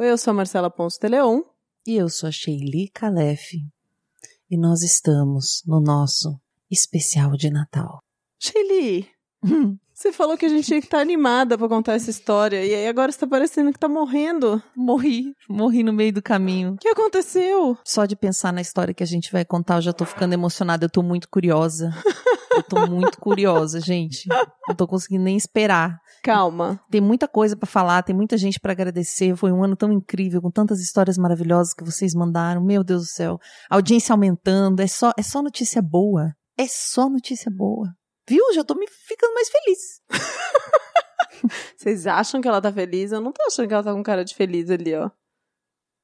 Eu sou a Marcela Ponce de Leon. E eu sou a Sheili Calef. E nós estamos no nosso especial de Natal. Sheili, você falou que a gente tinha que estar animada pra contar essa história. E aí agora você tá parecendo que tá morrendo. Morri, morri no meio do caminho. O que aconteceu? Só de pensar na história que a gente vai contar, eu já tô ficando emocionada, eu tô muito curiosa. Eu tô muito curiosa, gente. Não tô conseguindo nem esperar. Calma. Tem muita coisa pra falar, tem muita gente pra agradecer. Foi um ano tão incrível, com tantas histórias maravilhosas que vocês mandaram. Meu Deus do céu. audiência aumentando, é só, é só notícia boa. É só notícia boa. Viu? Já tô me ficando mais feliz. Vocês acham que ela tá feliz? Eu não tô achando que ela tá com cara de feliz ali, ó.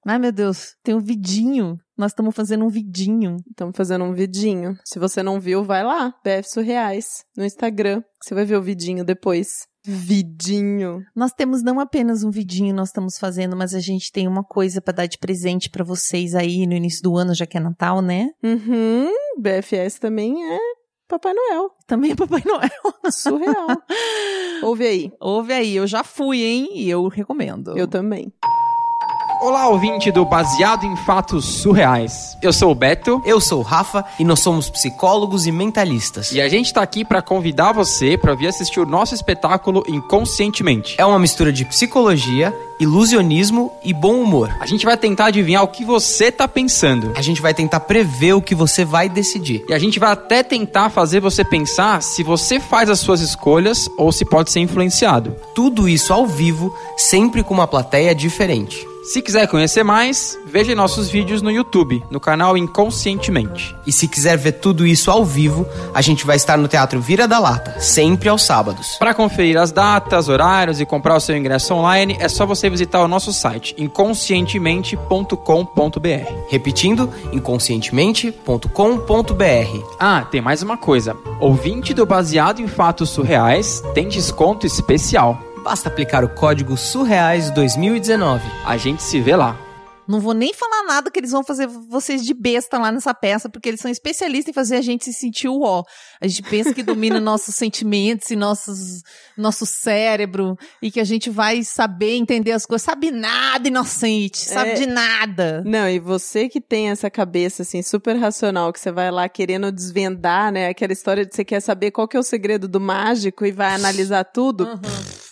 Ai, meu Deus, tem um vidinho. Nós estamos fazendo um vidinho. Estamos fazendo um vidinho. Se você não viu, vai lá, BF Surreais, no Instagram. Você vai ver o vidinho depois. Vidinho. Nós temos não apenas um vidinho nós estamos fazendo, mas a gente tem uma coisa para dar de presente para vocês aí no início do ano, já que é Natal, né? Uhum. BFS também é Papai Noel. Também é Papai Noel. Surreal. Ouve aí. Ouve aí, eu já fui, hein? E eu recomendo. Eu também. Olá, ouvinte do Baseado em Fatos Surreais. Eu sou o Beto. Eu sou o Rafa e nós somos psicólogos e mentalistas. E a gente tá aqui para convidar você para vir assistir o nosso espetáculo Inconscientemente. É uma mistura de psicologia, ilusionismo e bom humor. A gente vai tentar adivinhar o que você tá pensando. A gente vai tentar prever o que você vai decidir. E a gente vai até tentar fazer você pensar se você faz as suas escolhas ou se pode ser influenciado. Tudo isso ao vivo, sempre com uma plateia diferente. Se quiser conhecer mais, veja nossos vídeos no YouTube, no canal Inconscientemente. E se quiser ver tudo isso ao vivo, a gente vai estar no Teatro Vira da Lata, sempre aos sábados. Para conferir as datas, horários e comprar o seu ingresso online, é só você visitar o nosso site inconscientemente.com.br. Repetindo, inconscientemente.com.br. Ah, tem mais uma coisa. Ouvinte do Baseado em Fatos Surreais tem desconto especial. Basta aplicar o código Surreais 2019. A gente se vê lá. Não vou nem falar nada que eles vão fazer vocês de besta lá nessa peça, porque eles são especialistas em fazer a gente se sentir o ó. A gente pensa que domina nossos sentimentos e nossos, nosso cérebro, e que a gente vai saber entender as coisas. Sabe nada, inocente. Sabe É. de nada. Não, e você que tem essa cabeça, assim, super racional, que você vai lá querendo desvendar, né? Aquela história de você quer saber qual que é o segredo do mágico e vai analisar tudo.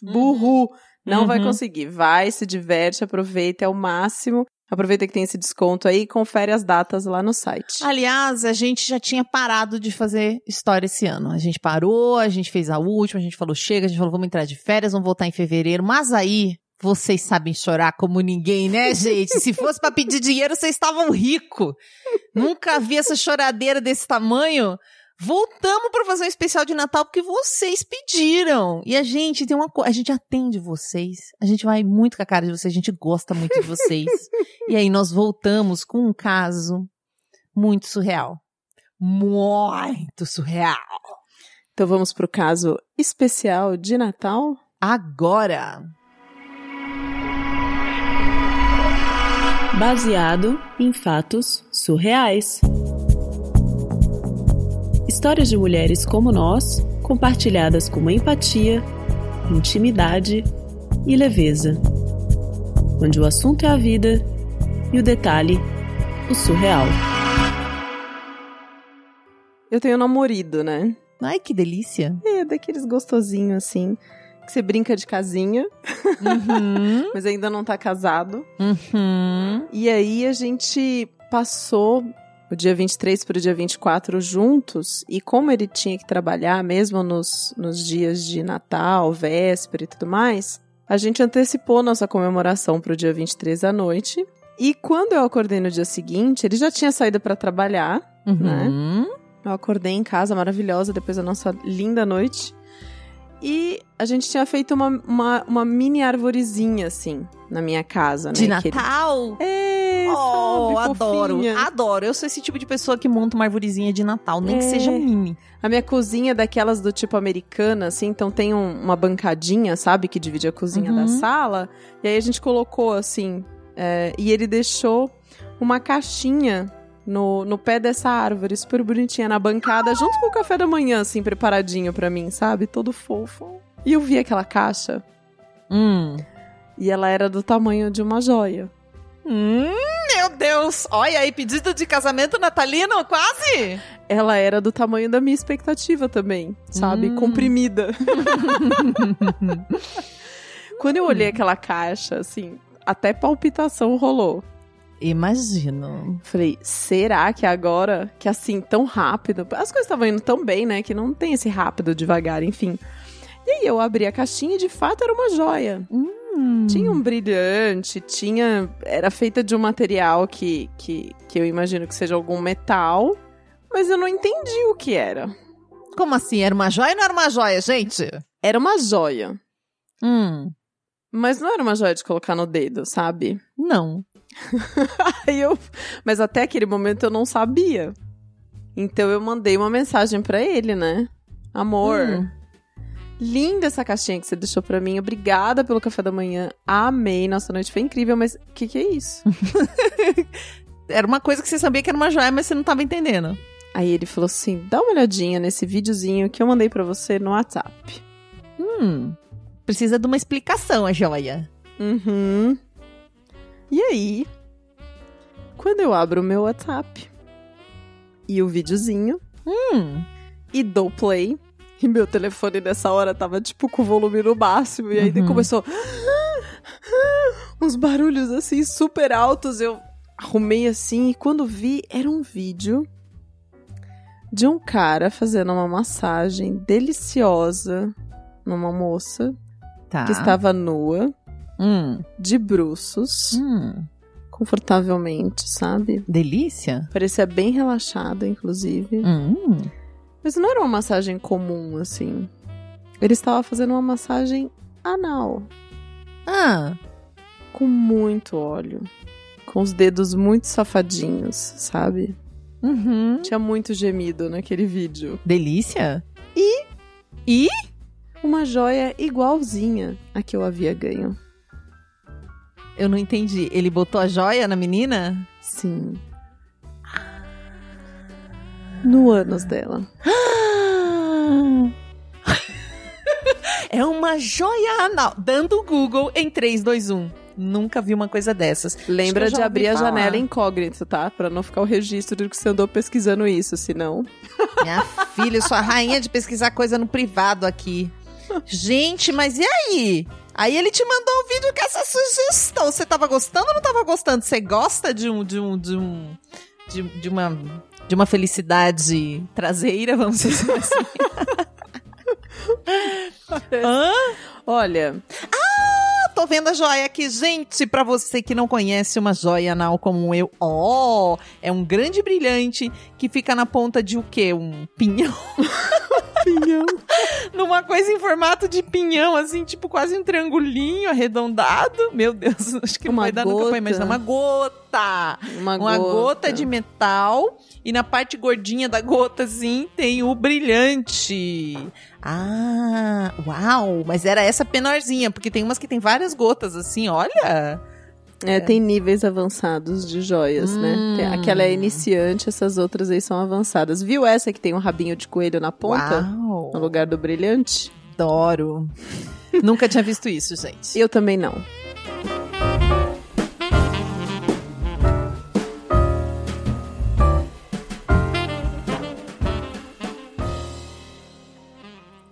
Burro! Não vai Uhum. conseguir. Vai, se diverte, aproveita, é o máximo. Aproveita que tem esse desconto aí e confere as datas lá no site. Aliás, a gente já tinha parado de fazer história esse ano. A gente parou, a gente fez a última, a gente falou chega, a gente falou vamos entrar de férias, vamos voltar em fevereiro. Mas aí, vocês sabem chorar como ninguém, né, gente? Se fosse pra pedir dinheiro, vocês estavam ricos. Nunca vi essa choradeira desse tamanho. Voltamos para fazer um especial de Natal porque vocês pediram. E a gente tem uma coisa, a gente atende vocês. A gente vai muito com a cara de vocês, a gente gosta muito de vocês. e aí nós voltamos com um caso muito surreal. Muito surreal. Então vamos pro caso especial de Natal. Agora. Baseado em fatos surreais. Histórias de mulheres como nós, compartilhadas com empatia, intimidade e leveza. Onde o assunto é a vida e o detalhe, o surreal. Eu tenho um namorado, né? Ai, que delícia. É, daqueles gostosinhos assim. Que você brinca de casinha, Uhum. mas ainda não tá casado. Uhum. E aí a gente passou o dia 23 para o dia 24 juntos, e como ele tinha que trabalhar mesmo nos, nos dias de Natal, véspera e tudo mais, a gente antecipou nossa comemoração para o dia 23 à noite. E quando eu acordei no dia seguinte, ele já tinha saído para trabalhar. Uhum. Eu acordei em casa maravilhosa depois da nossa linda noite. E a gente tinha feito uma, uma, uma mini arvorezinha, assim, na minha casa, né? De Que ele- Natal? É, Oh, sabe, adoro, fofinha. adoro. Eu sou esse tipo de pessoa que monta uma arvorezinha de Natal, nem que É. seja mini. A minha cozinha é daquelas do tipo americana, assim, então tem um- uma bancadinha, sabe, que divide a cozinha Uhum. da sala. E aí a gente colocou, assim, é, e ele deixou uma caixinha no, no pé dessa árvore, super bonitinha, na bancada, junto com o café da manhã, assim, preparadinho pra mim, sabe? Todo fofo. E eu vi aquela caixa, Hum. E ela era do tamanho de uma joia. Hum, Deus! Olha aí, pedido de casamento natalino, quase! Ela era do tamanho da minha expectativa também, sabe? Hum. Comprimida. Quando eu olhei aquela caixa, assim, até palpitação rolou. Imagino. Falei, será que agora, que assim, tão rápido? As coisas estavam indo tão bem, né? Que não tem esse rápido, devagar, enfim. E aí eu abri a caixinha e de fato era uma joia. Hum. Tinha um brilhante, tinha. Era feita de um material que, que, que eu imagino que seja algum metal, mas eu não entendi o que era. Como assim? Era uma joia ou não era uma joia, gente? Era uma joia. Hum. Mas não era uma joia de colocar no dedo, sabe? Não. Aí eu, mas até aquele momento eu não sabia. Então eu mandei uma mensagem pra ele, né? Amor, Hum. Linda essa caixinha que você deixou pra mim. Obrigada pelo café da manhã. Amei, nossa noite foi incrível, mas o que que é isso? Era uma coisa que você sabia que era uma joia, mas você não tava entendendo. Aí ele falou assim: "Dá uma olhadinha nesse videozinho que eu mandei pra você no WhatsApp". Hum. Precisa de uma explicação, a joia. Uhum. E aí, quando eu abro o meu WhatsApp e o videozinho Hum. e dou play, e meu telefone nessa hora tava tipo com o volume no máximo, e aí Uhum. começou uns barulhos assim super altos. Eu arrumei assim, e quando vi, era um vídeo de um cara fazendo uma massagem deliciosa numa moça Tá. que estava nua, Hum. de bruços. Hum. confortavelmente, sabe? Delícia? Parecia bem relaxada, inclusive. Hum. Mas não era uma massagem comum, assim. Ele estava fazendo uma massagem anal, Ah. com muito óleo. Com os dedos muito safadinhos, sabe? Uhum. Tinha muito gemido naquele vídeo. Delícia? Uma joia igualzinha a que eu havia ganho. Eu não entendi. Ele botou a joia na menina? Sim. No ânus dela. É uma joia anal. Dando o Google em 3, 2, 1. Nunca vi uma coisa dessas. Lembra de abrir a falar. janela incógnito, tá? Pra não ficar o registro de que você andou pesquisando isso, senão. Minha filha, eu sou a rainha de pesquisar coisa no privado aqui. Gente, mas e aí? Aí ele te mandou um vídeo com essa sugestão. Você tava gostando ou não tava gostando? Você gosta de um. de um. de um. de, de uma. De uma felicidade traseira, vamos dizer assim. Hã? Olha, Ah, tô vendo a joia aqui, gente. Pra você que não conhece uma joia anal como eu, ó, é um grande brilhante que fica na ponta de o quê? Um pinhão? pinhão. Numa coisa em formato de pinhão, assim, tipo quase um triangulinho arredondado. Meu Deus, acho que não Uma vai dar nunca pra gota. imaginar. Uma gota! Uma, Uma gota. de metal e na parte gordinha da gota, assim, tem o brilhante. Ah, uau! Mas era essa menorzinha, porque tem umas que tem várias gotas, assim, olha. É, tem níveis avançados de joias, né? Hum. Tem- aquela é iniciante, essas outras aí são avançadas. Viu essa que tem um rabinho de coelho na ponta? Uau! No lugar do brilhante? Adoro. Nunca tinha visto isso, gente. Eu também não.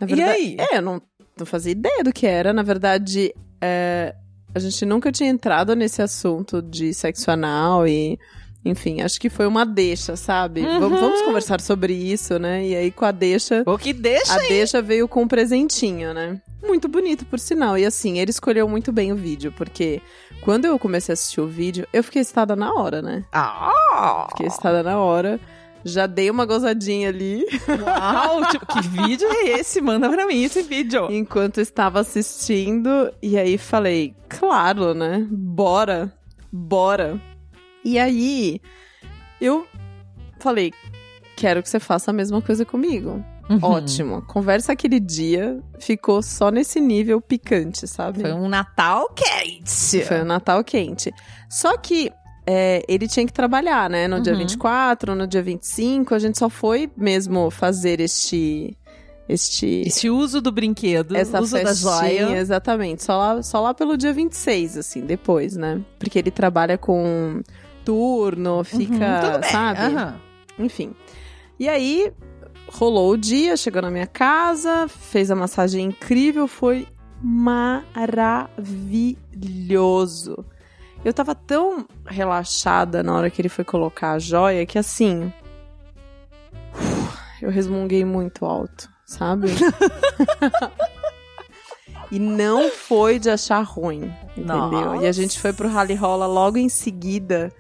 Na E aí? É, eu não, não fazia ideia do que era. Na verdade, é, a gente nunca tinha entrado nesse assunto de sexo anal e. Enfim, acho que foi uma deixa, sabe? Uhum. Vamos, vamos conversar sobre isso, né? E aí, com a deixa, O que deixa a deixa veio com um presentinho, né? Muito bonito, por sinal. E assim, ele escolheu muito bem o vídeo, porque quando eu comecei a assistir o vídeo, eu fiquei excitada na hora, né? Ah! Fiquei excitada na hora. Já dei uma gozadinha ali Uau! tipo, que vídeo é esse? Manda pra mim esse vídeo. enquanto estava assistindo. E aí falei, claro, né? Bora, bora. E aí eu falei, quero que você faça a mesma coisa comigo. Uhum. Ótimo. Conversa aquele dia ficou só nesse nível picante, sabe? Foi um Natal quente. Foi um Natal quente. Só que é, ele tinha que trabalhar, né? No dia Uhum. 24, no dia 25, a gente só foi mesmo fazer este este Esse uso do brinquedo, essa uso da festinha, joia. exatamente. Só lá, só lá pelo dia 26, assim, depois, né? Porque ele trabalha com turno, fica, Uhum, tudo bem, sabe? aham. Enfim. E aí, rolou o dia, chegou na minha casa, fez a massagem incrível, foi maravilhoso. Eu tava tão relaxada na hora que ele foi colocar a joia que assim. Eu resmunguei muito alto, sabe? e não foi de achar ruim, entendeu? E a gente foi pro Rally Rola logo em seguida.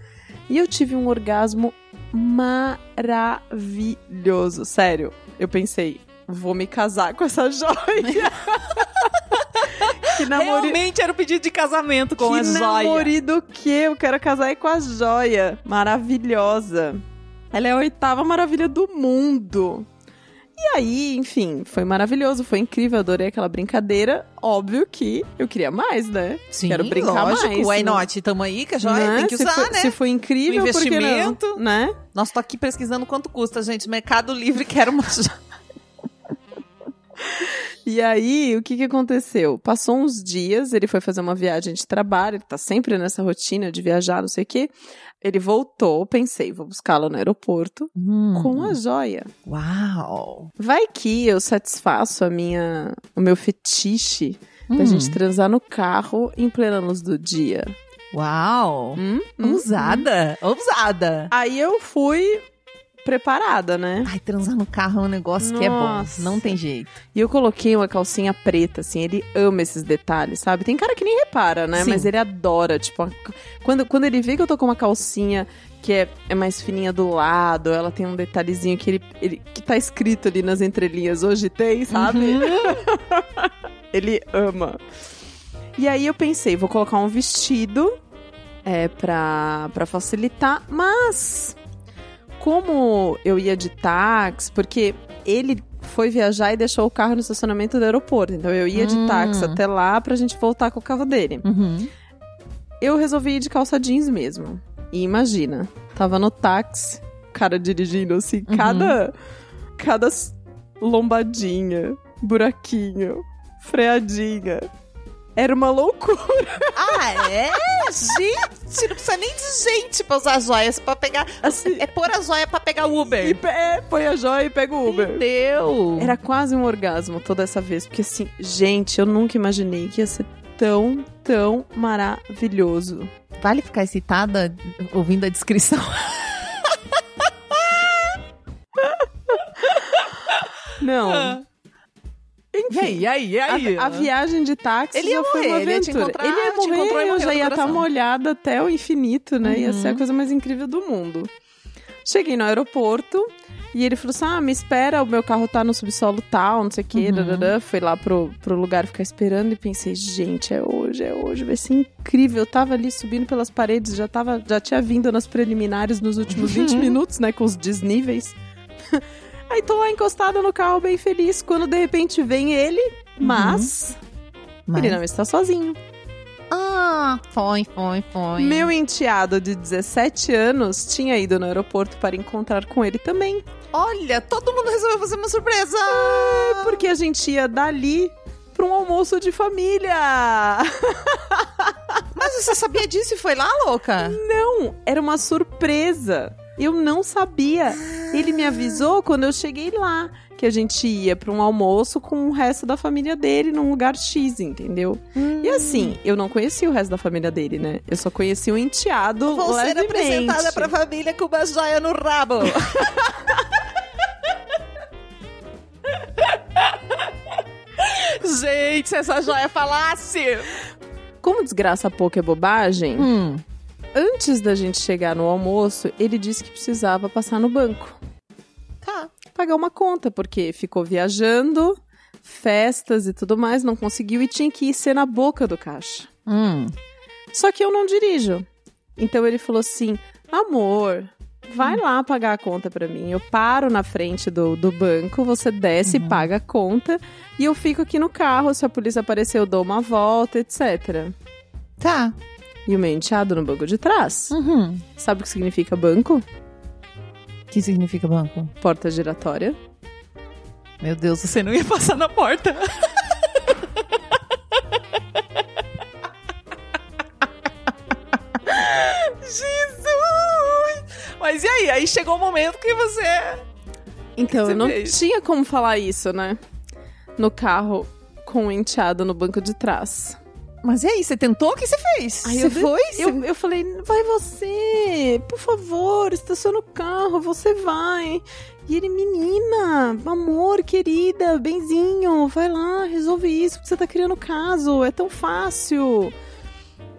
E eu tive um orgasmo maravilhoso. Sério, eu pensei, vou me casar com essa joia. Que namori... Realmente era o pedido de casamento com que a joia. namori do que? Eu quero casar aí com a joia. Maravilhosa. Ela é a oitava maravilha do mundo. E aí, enfim, foi maravilhoso, foi incrível, adorei aquela brincadeira. Óbvio que eu queria mais, né? Sim, Quero brincar lógico, mais. why né? not? Tamo aí, que a joia Né? tem que se usar, foi, né? Se foi incrível, por que não? investimento. Né? Nossa, tô aqui pesquisando quanto custa, gente. Mercado Livre quero uma joia. E aí, o que que aconteceu? Passou uns dias, ele foi fazer uma viagem de trabalho, ele tá sempre nessa rotina de viajar, não sei o quê. Ele voltou, pensei, vou buscá-lo no aeroporto com a joia. Uau. Vai que eu satisfaço a minha, o meu fetiche da Hum. gente transar no carro em plena luz do dia. Uau. Hum, hum, Ousada. Ousada. Aí eu fui preparada, né? Ai, transar no carro é um negócio que é bom. Nossa. Não tem jeito. E eu coloquei uma calcinha preta, assim, ele ama esses detalhes, sabe? Tem cara que nem repara, né? Sim. Mas ele adora, tipo, a- quando, quando ele vê que eu tô com uma calcinha que é, é mais fininha do lado, ela tem um detalhezinho que ele, ele que tá escrito ali nas entrelinhas, hoje tem, sabe? Uhum. ele ama. E aí eu pensei, vou colocar um vestido é, pra, pra facilitar, mas como eu ia de táxi, porque ele foi viajar e deixou o carro no estacionamento do aeroporto, então eu ia de Hum. táxi até lá pra gente voltar com o carro dele. Uhum. Eu resolvi ir de calça jeans mesmo. E imagina, tava no táxi, o cara dirigindo assim, Uhum. cada cada lombadinha, buraquinho, freadinha. Era uma loucura. Ah, é? gente, não precisa nem de gente pra usar joias pra pegar. Assim, É pôr a joia pra pegar o Uber. e é, põe a joia e pega o Uber. Entendeu? Era quase um orgasmo toda essa vez, porque assim, gente, eu nunca imaginei que ia ser tão, tão maravilhoso. Vale ficar excitada ouvindo a descrição. Não. Enfim, e aí, e aí? a, a viagem de táxi Ele já foi morrer, uma ele ia te aventura. encontrar, ele ia morrer, encontrou eu já ia estar coração. molhada até o infinito, né? Ia ser a Uhum. coisa mais incrível do mundo. Cheguei no aeroporto e ele falou assim: Ah, me espera, o meu carro tá no subsolo tal, não sei o quê. Uhum. dadadã. Fui lá pro, pro lugar ficar esperando e pensei, gente, é hoje, é hoje, vai ser incrível. Eu tava ali subindo pelas paredes, já, tava, já tinha vindo nas preliminares nos últimos 20 minutos, né? Com os desníveis. Aí tô lá encostada no carro, bem feliz, quando de repente vem ele, mas Mas- ele não está sozinho. Ah, foi, foi, foi. Meu enteado de 17 anos tinha ido no aeroporto para encontrar com ele também. Olha, todo mundo resolveu fazer uma surpresa. Porque a gente ia dali para um almoço de família. Mas você sabia disso e foi lá, louca? Não, era uma surpresa. Eu não sabia. Ele me avisou quando eu cheguei lá que a gente ia para um almoço com o resto da família dele num lugar X, entendeu? E assim, eu não conhecia o resto da família dele, né? Eu só conhecia o enteado Vou ser levemente. apresentada pra família com uma joia no rabo. Gente, se essa joia falasse! Como desgraça pouco é bobagem, Hum. Antes da gente chegar no almoço, ele disse que precisava passar no banco. Tá. Pagar uma conta, porque ficou viajando, festas e tudo mais, não conseguiu e tinha que ir ser na boca do caixa. Hum. Só que eu não dirijo. Então ele falou assim: amor, vai lá pagar a conta pra mim. Eu paro na frente do, do banco, você desce e paga a conta. E eu fico aqui no carro. Se a polícia aparecer, eu dou uma volta, etc. Tá. E o meu enteado no banco de trás. Uhum. Sabe o que significa banco? que significa banco? Porta giratória. Meu Deus, você não ia passar na porta. Jesus! Mas e aí? Aí chegou o momento que você. Então, você eu não fez? tinha como falar isso, né? No carro com o enteado no banco de trás. Mas e aí? Você tentou? O que você fez? Aí você eu, foi? Eu, eu falei, vai você, por favor, estaciona o carro, você vai. E ele, menina, amor, querida, benzinho, vai lá, resolve isso, porque você tá criando caso, é tão fácil.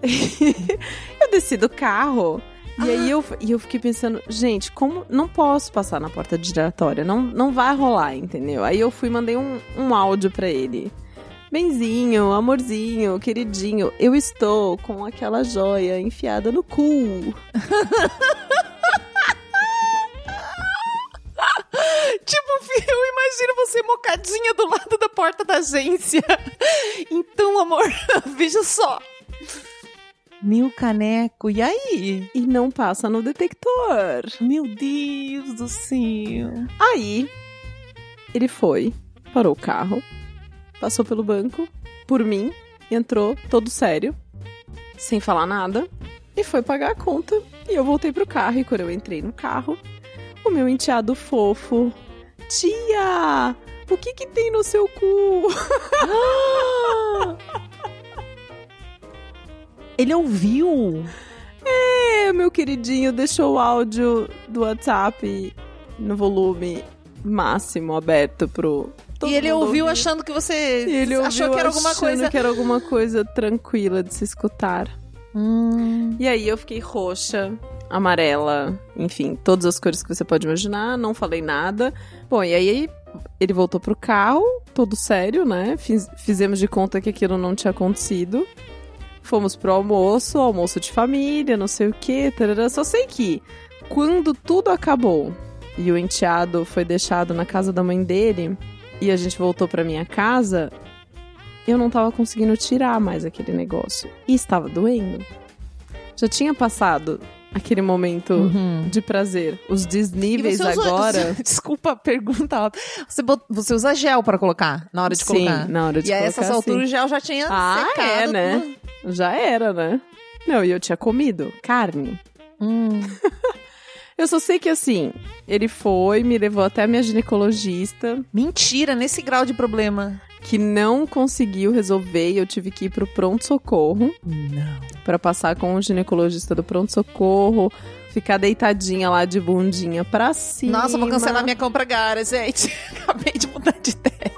eu desci do carro. E aí eu, e eu fiquei pensando, gente, como não posso passar na porta giratória? Não, não vai rolar, entendeu? Aí eu fui e mandei um, um áudio pra ele. Benzinho, amorzinho, queridinho, eu estou com aquela joia enfiada no cu. Tipo, eu imagino você mocadinha do lado da porta da agência. Então, amor, veja só. Meu caneco, e aí? E não passa no detector. Meu Deus do céu. Aí, ele foi, parou o carro, passou pelo banco, por mim, entrou todo sério, sem falar nada, e foi pagar a conta. E eu voltei pro carro, e quando eu entrei no carro, o meu enteado fofo, tia, o que que tem no seu cu? Ele ouviu? É, meu queridinho deixou o áudio do WhatsApp no volume máximo aberto pro. Todo e ele ouviu achando que você ele achou que era alguma coisa. que era alguma coisa tranquila de se escutar. Hum. E aí eu fiquei roxa, amarela, enfim, todas as cores que você pode imaginar, não falei nada. Bom, e aí ele voltou pro carro, todo sério, né? Fiz- fizemos de conta que aquilo não tinha acontecido. Fomos pro almoço, almoço de família, não sei o que, só sei que quando tudo acabou e o enteado foi deixado na casa da mãe dele e a gente voltou pra minha casa, eu não tava conseguindo tirar mais aquele negócio. E estava doendo. Já tinha passado aquele momento Uhum. de prazer. Os E desníveis você usa- agora. Desculpa a pergunta. Você, bot- você usa gel pra colocar na hora de Sim, colocar? na hora de e a colocar. essas sim. alturas o gel já tinha Ah, secado. é, né? tudo. Já era, né? Não, e eu tinha comido carne. Hum. Eu só sei que assim, ele foi, me levou até a minha ginecologista, Mentira, nesse grau de problema. que não conseguiu resolver e eu tive que ir pro pronto-socorro Não. pra passar com o ginecologista do pronto-socorro, ficar deitadinha lá de bundinha pra cima. Nossa, vou cancelar minha compra gara, gente. Acabei de mudar de ideia.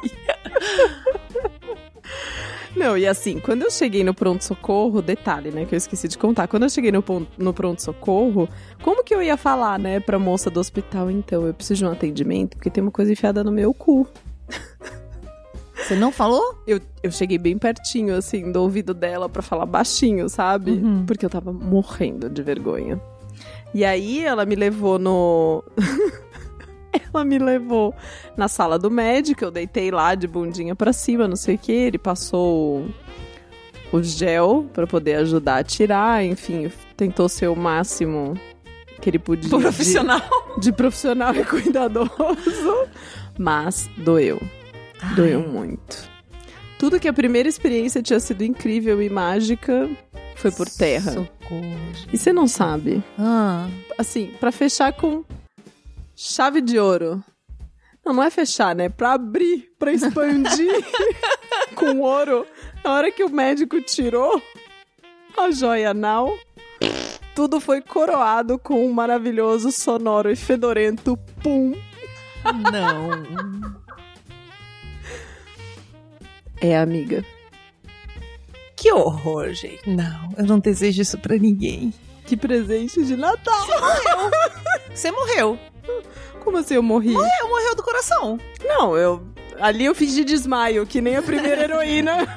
Não, e assim, quando eu cheguei no pronto-socorro, detalhe, né, que eu esqueci de contar. Quando eu cheguei no, no pronto-socorro, como que eu ia falar, né, pra moça do hospital, então, eu preciso de um atendimento, porque tem uma coisa enfiada no meu cu. Você não falou? Eu, eu cheguei bem pertinho, assim, do ouvido dela pra falar baixinho, sabe? Uhum. Porque eu tava morrendo de vergonha. E aí ela me levou no. ela me levou na sala do médico, eu deitei lá de bundinha pra cima, não sei o que. Ele passou o, gel pra poder ajudar a tirar, enfim, tentou ser o máximo que ele podia. de- Profissional. De, profissional e cuidadoso. Mas doeu. Doeu muito. Tudo que a primeira experiência tinha sido incrível e mágica foi por terra. Socorro. E você não sabe? Ah. Assim, pra fechar com chave de ouro. Não, não é fechar, né? Pra abrir, pra expandir com ouro. Na hora que o médico tirou a joia anal, tudo foi coroado com um maravilhoso, sonoro e fedorento pum. Não. É, amiga. Que horror, gente. Não, eu não desejo isso pra ninguém. Que presente de Natal. Você morreu. Como assim eu morri? Eu morreu do coração. Não, eu. Ali eu fingi desmaio, que nem a primeira heroína.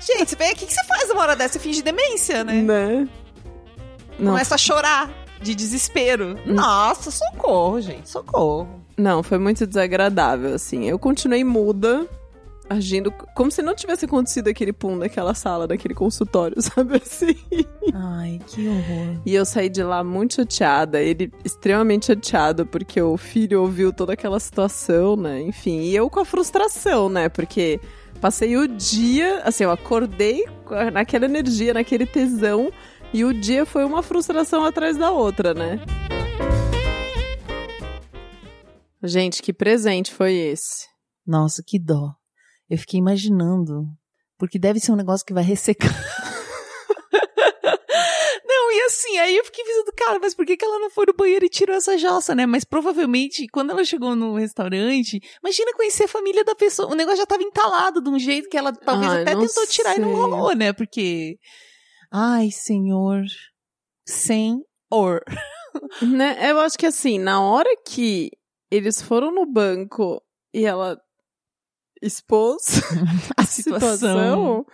Gente, vem aqui, o que você faz uma hora dessa? Você finge demência, né? né? Não, Começa a chorar de desespero. Nossa, socorro, gente, socorro. não, foi muito desagradável, assim. Eu continuei muda, agindo como se não tivesse acontecido aquele pum naquela sala, naquele consultório, sabe assim? Ai, que horror. E eu saí de lá muito chateada, ele extremamente chateado, porque o filho ouviu toda aquela situação, né? Enfim, e eu com a frustração, né? Porque passei o dia, assim, eu acordei naquela energia, naquele tesão, e o dia foi uma frustração atrás da outra, né? Gente, que presente foi esse? Nossa, que dó. Eu fiquei imaginando. Porque deve ser um negócio que vai ressecar. não, e assim, aí eu fiquei pensando, cara, mas por que, que ela não foi no banheiro e tirou essa jossa, né? Mas provavelmente, quando ela chegou no restaurante, imagina conhecer a família da pessoa. O negócio já tava entalado de um jeito que ela talvez Ai, até não tentou tirar e não sei. rolou, né? Porque. Ai, senhor. Senhor. Né? Eu acho que assim, na hora que eles foram no banco e ela expôs A situação, situação.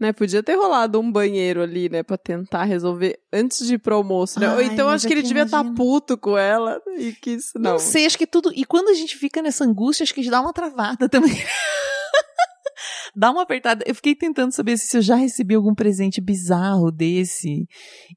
né? Podia ter rolado um banheiro ali, né? Pra tentar resolver antes de ir pro almoço, né? Ai, então acho é que ele que devia estar imagina. puto com ela e quis. Não, Não. sei, acho que tudo. E quando a gente fica nessa angústia, acho que dá uma travada também. dá uma apertada. Eu fiquei tentando saber se eu já recebi algum presente bizarro desse.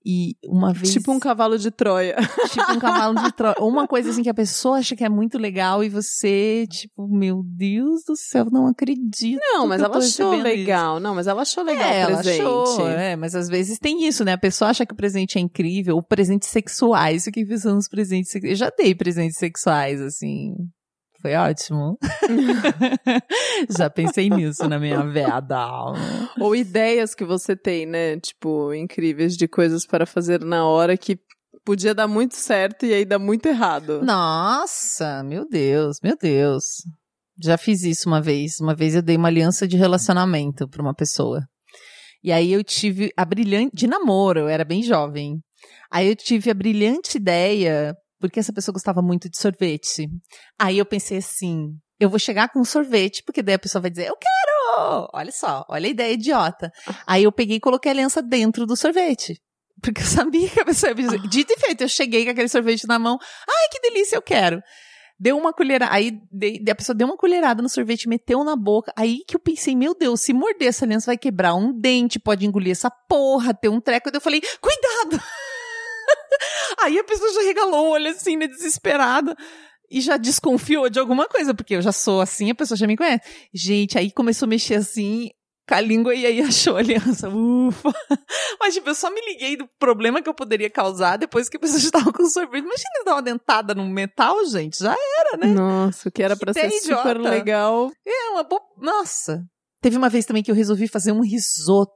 E uma vez. Tipo um cavalo de Troia. tipo um cavalo de Troia. Ou uma coisa assim que a pessoa acha que é muito legal e você, tipo, meu Deus do céu, não acredito. Não, mas ela achou recebendo isso. legal. Não, mas ela achou legal é, o ela presente. achou, é, mas às vezes tem isso, né? A pessoa acha que o presente é incrível, ou presentes sexuais, o que pensando nos presentes sexuais. Eu já dei presentes sexuais, assim. Foi ótimo. já pensei nisso na minha veada alma. Ou ideias que você tem, né? Tipo, incríveis de coisas para fazer na hora que podia dar muito certo e aí dá muito errado. Nossa, meu Deus, meu Deus. Já fiz isso uma vez. Uma vez eu dei uma aliança de relacionamento pra uma pessoa. E aí eu tive a brilhante. de namoro, eu era bem jovem. Aí eu tive a brilhante ideia, porque essa pessoa gostava muito de sorvete. Aí eu pensei assim: eu vou chegar com um sorvete, porque daí a pessoa vai dizer, eu quero! Olha só, olha a ideia idiota. Aí eu peguei e coloquei a aliança dentro do sorvete. Porque eu sabia que a pessoa ia dizer. Dito e feito, eu cheguei com aquele sorvete na mão. Ai, que delícia, eu quero. Deu uma colherada. Aí a pessoa deu uma colherada no sorvete, meteu na boca. Aí que eu pensei, meu Deus, se morder essa aliança vai quebrar um dente, pode engolir essa porra, ter um treco. Eu falei, cuidado! Aí a pessoa já regalou o olho assim, né, desesperada. E já desconfiou de alguma coisa, porque eu já sou assim, a pessoa já me conhece. Gente, aí começou a mexer assim, com a língua e aí achou a aliança. Ufa! Mas, tipo, eu só me liguei do problema que eu poderia causar depois que a pessoa já estava com sorvete. Imagina dar uma dentada no metal, gente. Já era, né? Nossa, o que era Que pra ser super idiota. legal. É uma boa. Nossa! Teve uma vez também que eu resolvi fazer um risoto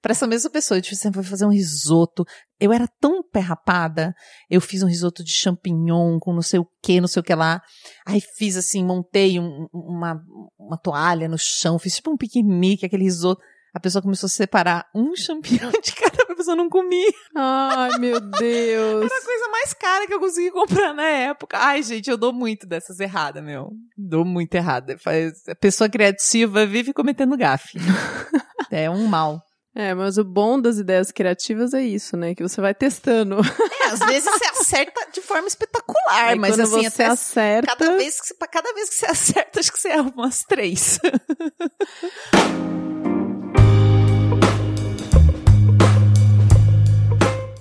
pra essa mesma pessoa. Eu disse assim, vou fazer um risoto. Eu era tão perrapada. Eu fiz um risoto de champignon com não sei o que, não sei o que lá. Aí fiz assim, montei um- uma, uma toalha no chão, fiz tipo um piquenique, aquele risoto. A pessoa começou a separar um champignon de cada pessoa não comia. Ai, meu Deus. Era a coisa mais cara que eu consegui comprar na época. Ai, gente, eu dou muito dessas erradas, meu. Dou muito errada. Faz... A pessoa criativa vive cometendo gafe. é um mal. É, mas o bom das ideias criativas é isso, né? Que você vai testando. É, às vezes você acerta de forma espetacular, Aí mas assim, você até acerta. cada vez, que, você- cada vez que você acerta, acho que você erra umas três.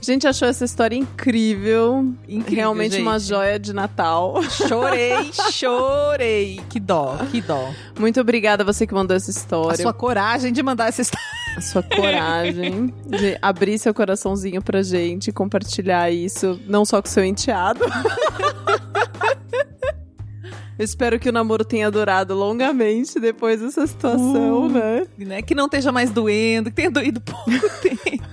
A gente achou essa história incrível. Incrível, Realmente uma gente. joia de Natal. Chorei, chorei. Que dó, que dó. Muito obrigada a você que mandou essa A história. sua coragem de mandar essa história. a sua coragem de abrir seu coraçãozinho pra gente, compartilhar isso, não só com seu enteado. Eu espero que o namoro tenha durado longamente depois dessa situação, Uh. né? Né? Que não esteja mais doendo, que tenha doído pouco tempo.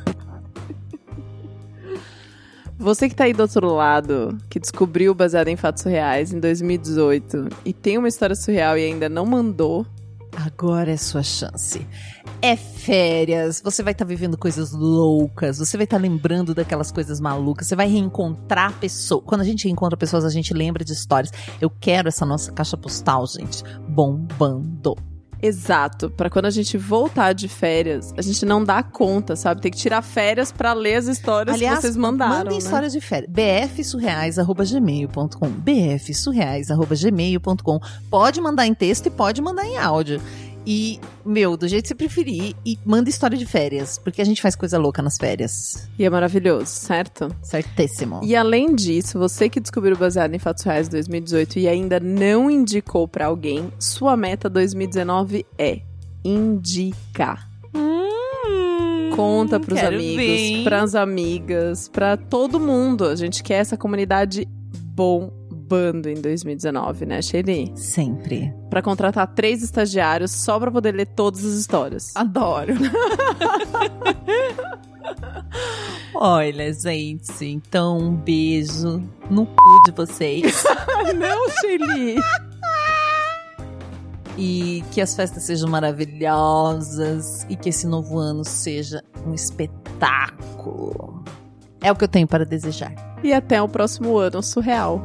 Você que tá aí do outro lado, que descobriu baseado em fatos reais em 2018 e tem uma história surreal e ainda não mandou, Agora é sua chance. É férias, você vai estar vivendo coisas loucas, você vai estar lembrando daquelas coisas malucas, você vai reencontrar pessoas. Quando a gente reencontra pessoas, a gente lembra de histórias. Eu quero essa nossa caixa postal, gente, bombando. Exato. Pra quando a gente voltar de férias, a gente não dá conta, sabe? Tem que tirar férias pra ler as histórias Aliás, que vocês mandaram. mandem né? histórias de férias. bfsurreais.gmail.com bfsurreais.gmail.com Pode mandar em texto e pode mandar em áudio. E, meu, do jeito que você preferir, e manda história de férias, porque a gente faz coisa louca nas férias. E é maravilhoso, certo? Certíssimo. E além disso, você que descobriu baseado em fatos reais 2018 e ainda não indicou pra alguém, sua meta 2019 é indicar. Conta pros Hum, quero amigos, ver, pras amigas, pra todo mundo. A gente quer essa comunidade bombando em 2019, né, Shelly? Sempre. Pra contratar três estagiários só pra poder ler todas as histórias. Adoro. Olha, gente, então um beijo no cu de vocês. não, Shelly! e que as festas sejam maravilhosas e que esse novo ano seja um espetáculo. É o que eu tenho para desejar. E até o próximo ano surreal.